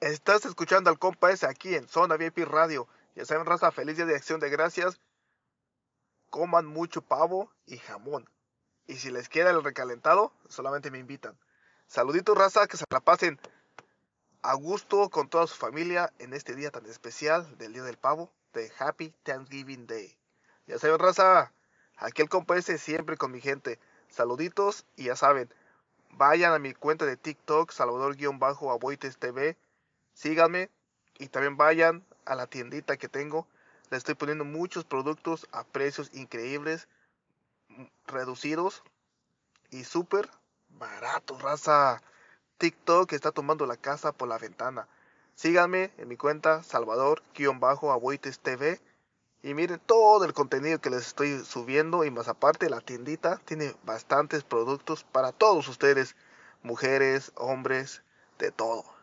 Estás escuchando al compa ese aquí en Zona VIP Radio. Ya saben, raza, feliz día de acción de gracias. Coman mucho pavo y jamón. Y si les queda el recalentado, solamente me invitan. Saluditos, raza, que se la pasen a gusto con toda su familia en este día tan especial del Día del Pavo, de Happy Thanksgiving Day. Ya saben, raza, aquí el compa ese siempre con mi gente. Saluditos y ya saben, vayan a mi cuenta de TikTok, Salvador-Aboites TV síganme y también vayan a la tiendita que tengo. Le estoy poniendo muchos productos a precios increíbles, mm, reducidos y súper baratos, raza. TikTok está tomando la casa por la ventana. Síganme en mi cuenta Salvador-Aboites TV. Y miren todo el contenido que les estoy subiendo. Y más aparte, la tiendita tiene bastantes productos para todos ustedes. Mujeres, hombres, de todo.